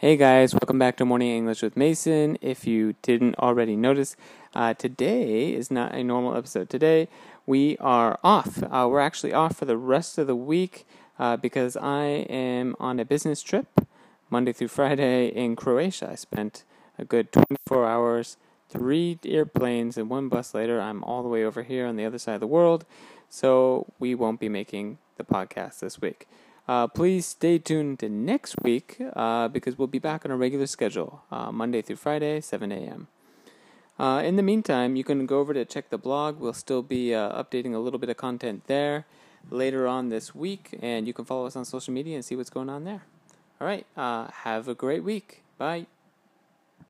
Hey guys, welcome back to Morning English with Mason. If you didn't already notice, uh, today is not a normal episode. Today we are off. Uh, we're actually off for the rest of the week uh, because I am on a business trip Monday through Friday in Croatia. I spent a good 24 hours, three airplanes, and one bus later. I'm all the way over here on the other side of the world, so we won't be making the podcast this week. Uh, please stay tuned to next week uh, because we'll be back on a regular schedule, uh, Monday through Friday, 7 a.m. Uh, in the meantime, you can go over to check the blog. We'll still be uh, updating a little bit of content there later on this week, and you can follow us on social media and see what's going on there. All right, uh, have a great week. Bye.